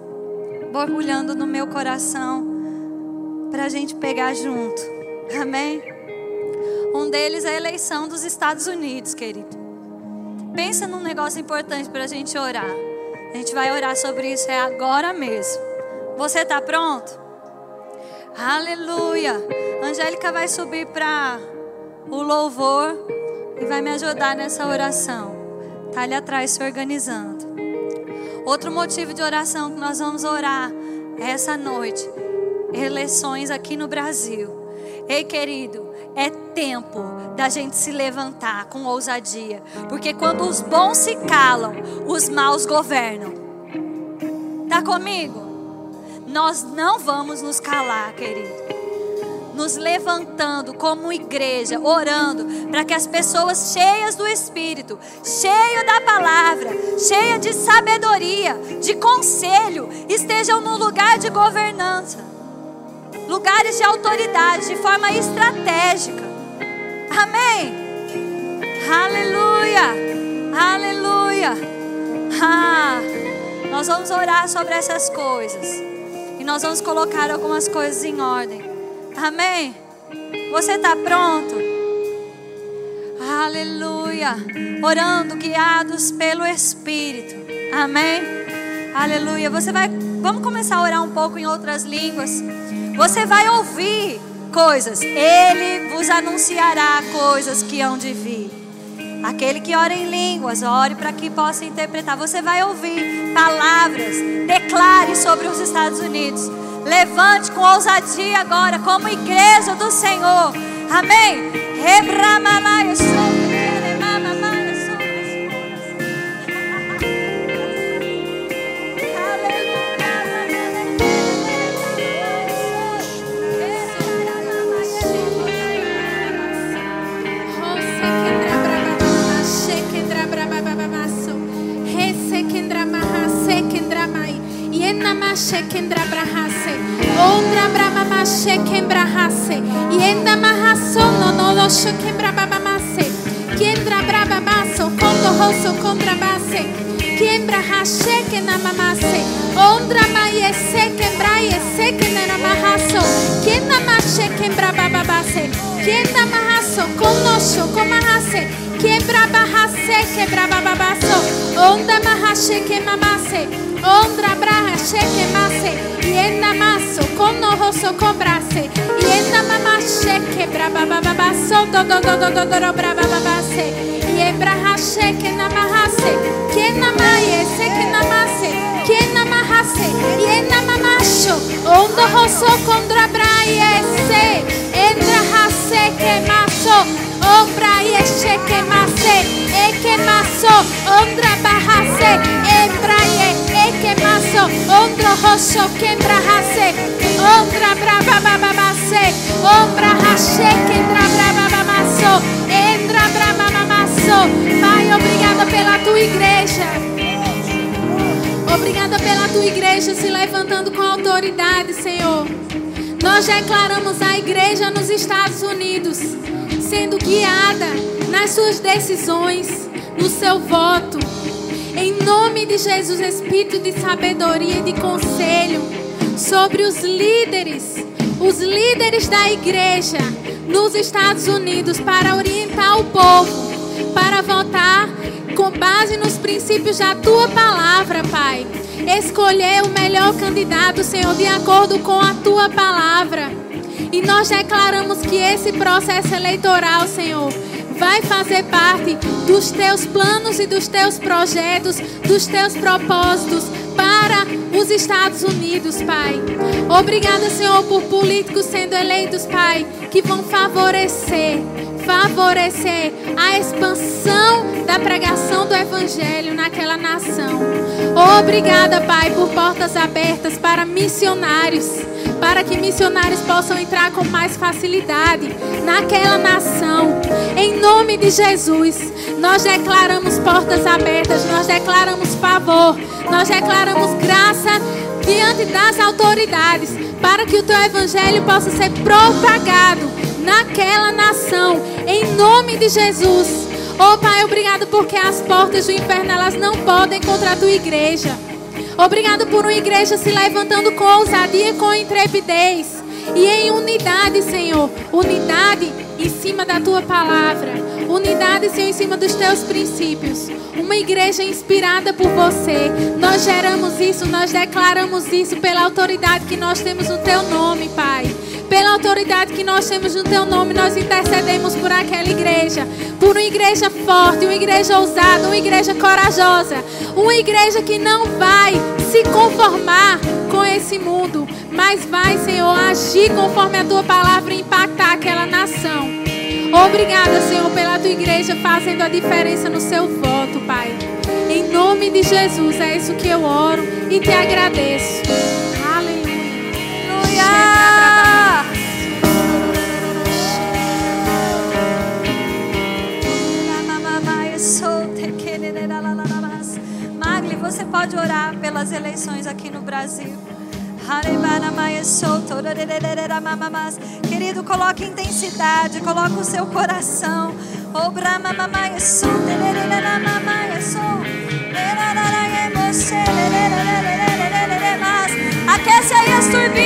borbulhando no meu coração para a gente pegar junto. Amém? Um deles é a eleição dos Estados Unidos, querido. Pensa num negócio importante para a gente orar. A gente vai orar sobre isso é agora mesmo. Você está pronto? Aleluia. Angélica vai subir para o louvor e vai me ajudar nessa oração. Tá ali atrás se organizando. Outro motivo de oração que nós vamos orar essa noite, eleições aqui no Brasil. Ei, querido, é tempo da gente se levantar com ousadia, porque quando os bons se calam, os maus governam. Tá comigo? Nós não vamos nos calar, querido. Nos levantando como igreja, orando para que as pessoas cheias do Espírito, cheias da palavra, cheias de sabedoria, de conselho, estejam no lugar de governança, lugares de autoridade, de forma estratégica. Amém. Aleluia. Aleluia. Ah, nós vamos orar sobre essas coisas nós vamos colocar algumas coisas em ordem. Amém? Você está pronto? Aleluia. Orando, guiados pelo Espírito. Amém? Aleluia. Você vai. Vamos começar a orar um pouco em outras línguas. Você vai ouvir coisas. Ele vos anunciará coisas que hão de vir. Aquele que ora em línguas, ore para que possa interpretar. Você vai ouvir palavras, declare sobre os Estados Unidos. Levante com ousadia agora, como igreja do Senhor. Amém. Rebramalai, shekendra no no lo shekembra babamase. Kendra braba baso kondo hoso kondra base. Kembra hasheke na mamase. Ondra maye sekembra ye sekendra mahaso. Kenda mashekembra bababase. Kenda mahaso konosho komahase. Quebra bahase, quebra bababaso. Onda mahashe que mamase. Ondra braha sheke mase. Yenda maso kono hoso kobrase. Yenda mama sheke braba baba baso do do do do do do braba baba se. Yebra ha sheke namahase. Kena maye seke namase. Kena mahase. Yenda mamasho. Ondo hoso kondra braye se. Endra ha seke maso. Ombra yeshe que mase. Eke maso. Ondra bahase. Embra ye maso, ondro hoso quembra hase, ondra braba baba base, ombra hashe quembra braba bamaso, endra braba mamaso. Pai, obrigada pela tua igreja. Obrigada pela tua igreja se levantando com autoridade, Senhor. Nós declaramos a igreja nos Estados Unidos sendo guiada nas suas decisões, no seu voto em nome de Jesus, Espírito de sabedoria e de conselho sobre os líderes, os líderes da igreja nos Estados Unidos para orientar o povo, para votar com base nos princípios da tua palavra, Pai. Escolher o melhor candidato, Senhor, de acordo com a tua palavra. E nós declaramos que esse processo eleitoral, Senhor, vai fazer parte dos teus planos e dos teus projetos, dos teus propósitos para os Estados Unidos, Pai. Obrigada, Senhor, por políticos sendo eleitos, Pai, que vão favorecer, favorecer a expansão da pregação do Evangelho naquela nação. Obrigada, Pai, por portas abertas para missionários para que missionários possam entrar com mais facilidade naquela nação. Em nome de Jesus, nós declaramos portas abertas, nós declaramos favor, nós declaramos graça diante das autoridades, para que o teu evangelho possa ser propagado naquela nação, em nome de Jesus. Oh Pai, obrigado porque as portas do inferno elas não podem contra a tua igreja. Obrigado por uma igreja se levantando com ousadia e com intrepidez. E em unidade, Senhor. Unidade em cima da tua palavra. Unidade, Senhor, em cima dos teus princípios. Uma igreja inspirada por você. Nós geramos isso, nós declaramos isso pela autoridade que nós temos no teu nome, Pai. Pela autoridade que nós temos no teu nome, nós intercedemos por aquela igreja. Por uma igreja forte, uma igreja ousada, uma igreja corajosa. Uma igreja que não vai se conformar com esse mundo, mas vai, Senhor, agir conforme a tua palavra e impactar aquela nação. Obrigada, Senhor, pela tua igreja fazendo a diferença no seu voto, Pai. Em nome de Jesus, é isso que eu oro e te agradeço. Aleluia. Magli, você pode orar pelas eleições aqui no Brasil. Querido, coloque intensidade, coloque o seu coração. Aquece aí as turbinas,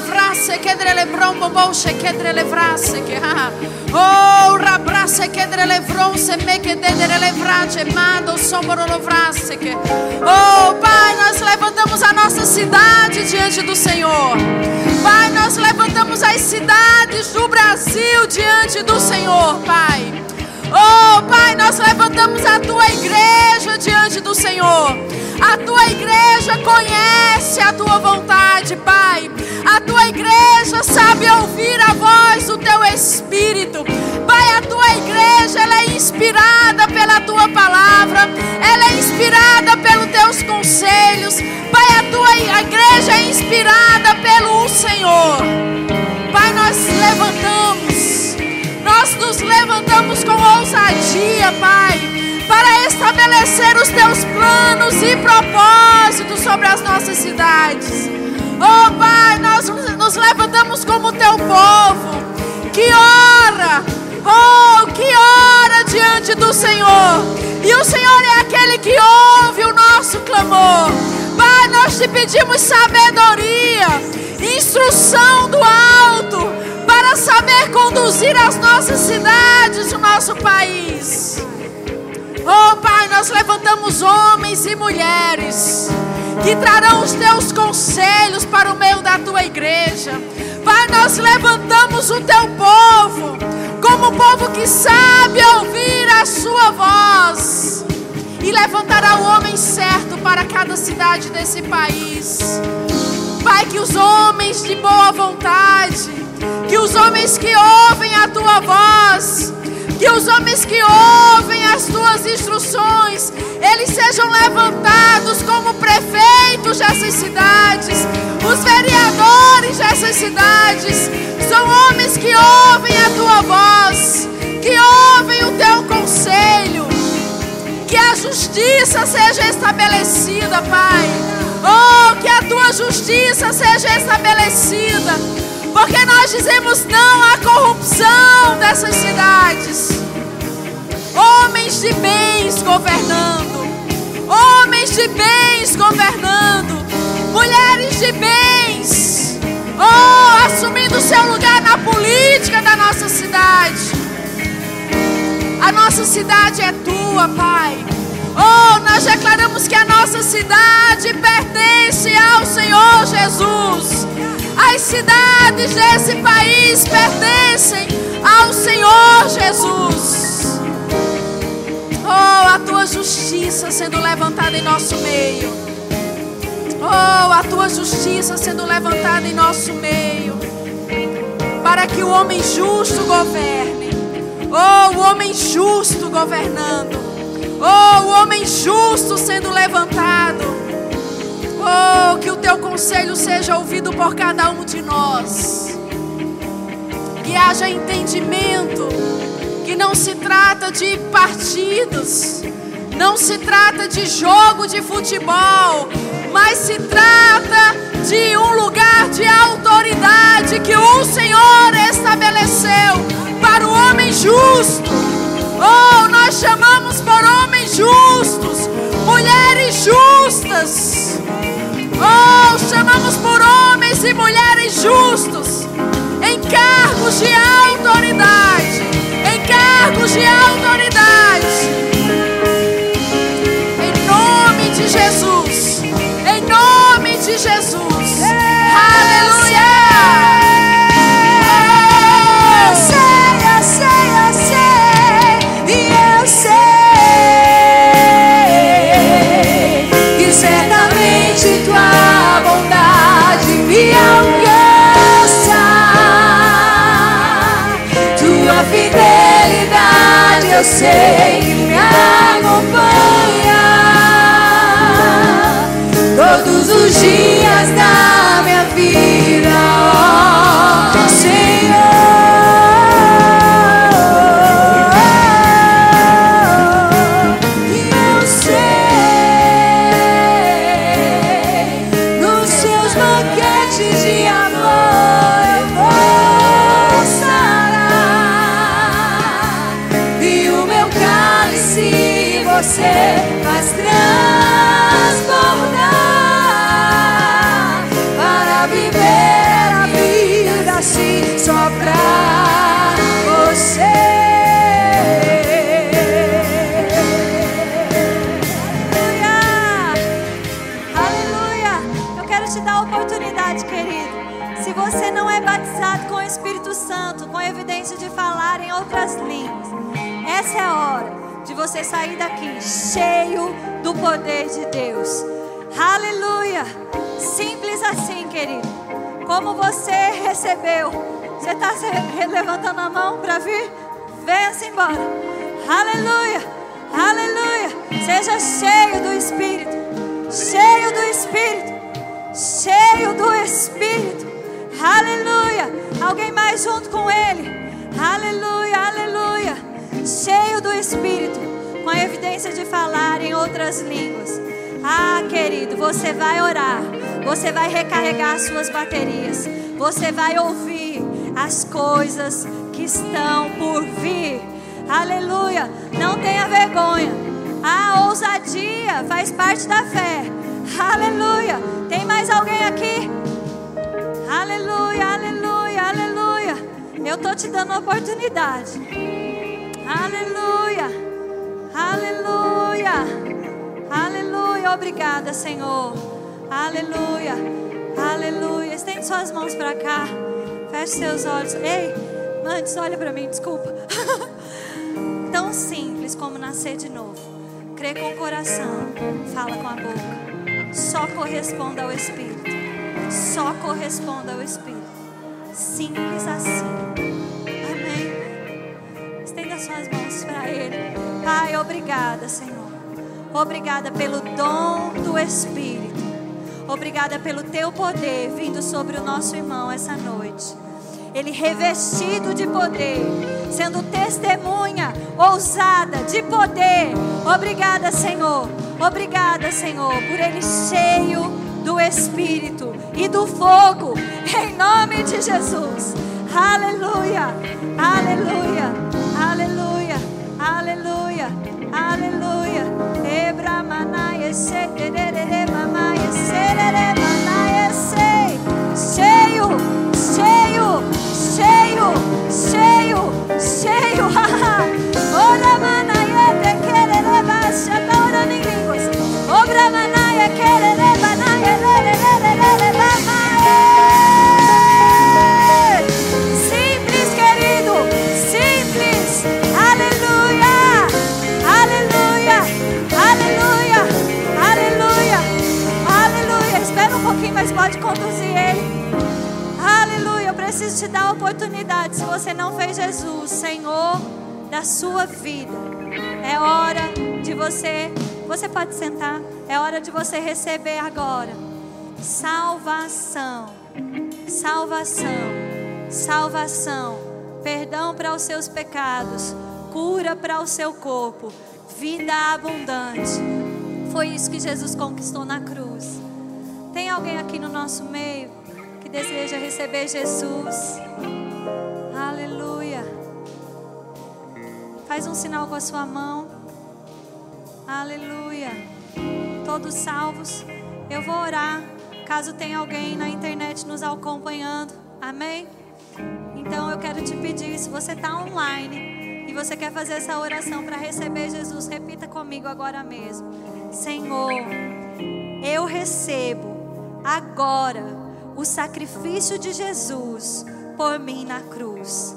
frasse che le brombo bosce che le frasse che oh rabrasse che le fronse me che dedere le frace mando somoro lo frasse che oh pai nós levantamos a nossa cidade diante do Senhor pai nós levantamos as cidades do Brasil diante do Senhor pai Oh, Pai, nós levantamos a tua igreja diante do Senhor. A tua igreja conhece a tua vontade, Pai. A tua igreja sabe ouvir a voz do teu espírito. Pai, a tua igreja ela é inspirada pela tua palavra. Ela é inspirada pelos teus conselhos. Pai, a tua igreja é inspirada pelo Senhor. Pai, nós levantamos nós nos levantamos com ousadia, Pai, para estabelecer os teus planos e propósitos sobre as nossas cidades. Oh, Pai, nós nos levantamos como teu povo, que ora, oh, que ora diante do Senhor. E o Senhor é aquele que ouve o nosso clamor. Pai, nós te pedimos sabedoria, instrução do alto para saber conduzir as nossas cidades, o nosso país. Oh Pai, nós levantamos homens e mulheres que trarão os teus conselhos para o meio da tua igreja. Pai, nós levantamos o teu povo como povo que sabe ouvir a sua voz e levantará o homem certo para cada cidade desse país. Pai, que os homens de boa vontade que os homens que ouvem a tua voz, que os homens que ouvem as tuas instruções, eles sejam levantados como prefeitos dessas cidades, os vereadores dessas cidades, são homens que ouvem a tua voz, que ouvem o teu conselho, que a justiça seja estabelecida, Pai. Oh, que a tua justiça seja estabelecida porque nós dizemos não à corrupção dessas cidades. Homens de bens governando. Homens de bens governando. Mulheres de bens. Oh, assumindo seu lugar na política da nossa cidade. A nossa cidade é tua, Pai. Oh, nós declaramos que a nossa cidade pertence ao Senhor Jesus. As cidades desse país pertencem ao Senhor Jesus. Oh, a tua justiça sendo levantada em nosso meio. Oh, a tua justiça sendo levantada em nosso meio. Para que o homem justo governe. Oh, o homem justo governando. Oh, o homem justo sendo levantado. Oh, que o teu conselho seja ouvido por cada um de nós. Que haja entendimento que não se trata de partidos, não se trata de jogo de futebol, mas se trata de um lugar de autoridade que o Senhor estabeleceu para o homem justo. Oh, nós chamamos por homens justos, mulheres justas. Oh, chamamos por homens e mulheres justos em cargos de autoridade, em cargos de autoridade. Recebeu, você está levantando a mão para vir? Venha-se embora. Aleluia! Aleluia! Seja cheio do Espírito. Cheio do Espírito. Cheio do Espírito. Aleluia! Alguém mais junto com ele. Aleluia, aleluia. Cheio do Espírito, com a evidência de falar em outras línguas. Ah, querido, você vai orar. Você vai recarregar as suas baterias. Você vai ouvir as coisas que estão por vir. Aleluia. Não tenha vergonha. A ousadia faz parte da fé. Aleluia. Tem mais alguém aqui? Aleluia, aleluia, aleluia. Eu tô te dando oportunidade. Aleluia. Aleluia. Aleluia. Obrigada, Senhor. Aleluia. Aleluia. Estende suas mãos para cá. Feche seus olhos. Ei, antes, olha para mim, desculpa. Tão simples como nascer de novo. Crê com o coração. Fala com a boca. Só corresponda ao Espírito. Só corresponda ao Espírito. Simples assim. Amém. Estenda suas mãos para Ele. Pai, obrigada, Senhor. Obrigada pelo dom do Espírito. Obrigada pelo teu poder vindo sobre o nosso irmão essa noite. Ele revestido de poder, sendo testemunha ousada de poder. Obrigada, Senhor. Obrigada, Senhor, por ele cheio do Espírito e do fogo, em nome de Jesus. Aleluia, aleluia, aleluia, aleluia, aleluia. Ebra manaia Cheio, cheio, cheio, cheio, cheio. Mas pode conduzir ele. Aleluia, eu preciso te dar a oportunidade. Se você não fez Jesus, Senhor da sua vida, é hora de você. Você pode sentar. É hora de você receber agora salvação, salvação, salvação, perdão para os seus pecados, cura para o seu corpo, vida abundante. Foi isso que Jesus conquistou na cruz. Tem alguém aqui no nosso meio que deseja receber Jesus? Aleluia. Faz um sinal com a sua mão. Aleluia. Todos salvos. Eu vou orar. Caso tenha alguém na internet nos acompanhando. Amém? Então eu quero te pedir, se você está online e você quer fazer essa oração para receber Jesus, repita comigo agora mesmo. Senhor, eu recebo agora o sacrifício de Jesus por mim na cruz.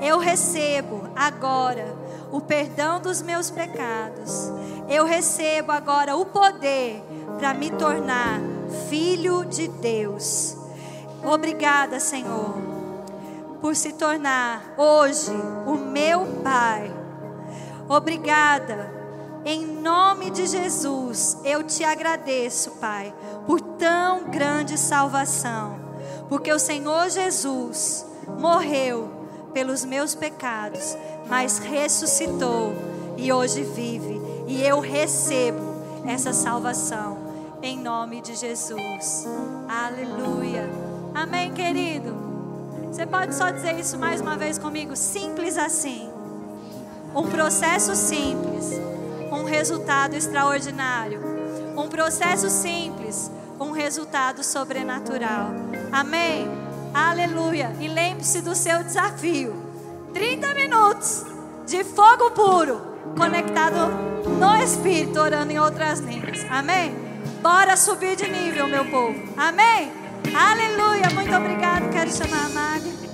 Eu recebo agora o perdão dos meus pecados. Eu recebo agora o poder para me tornar filho de Deus. Obrigada, Senhor, por se tornar hoje o meu Pai. Obrigada. Em nome de Jesus, eu te agradeço, Pai, por tão grande salvação. Porque o Senhor Jesus morreu pelos meus pecados, mas ressuscitou e hoje vive. E eu recebo essa salvação em nome de Jesus. Aleluia. Amém, querido. Você pode só dizer isso mais uma vez comigo? Simples assim. Um processo simples, um resultado extraordinário. Um processo simples, um resultado sobrenatural. Amém? Aleluia. E lembre-se do seu desafio: 30 minutos de fogo puro, conectado no Espírito, orando em outras línguas. Amém? Bora subir de nível, meu povo. Amém? Aleluia. Muito obrigado. Quero chamar a Magda.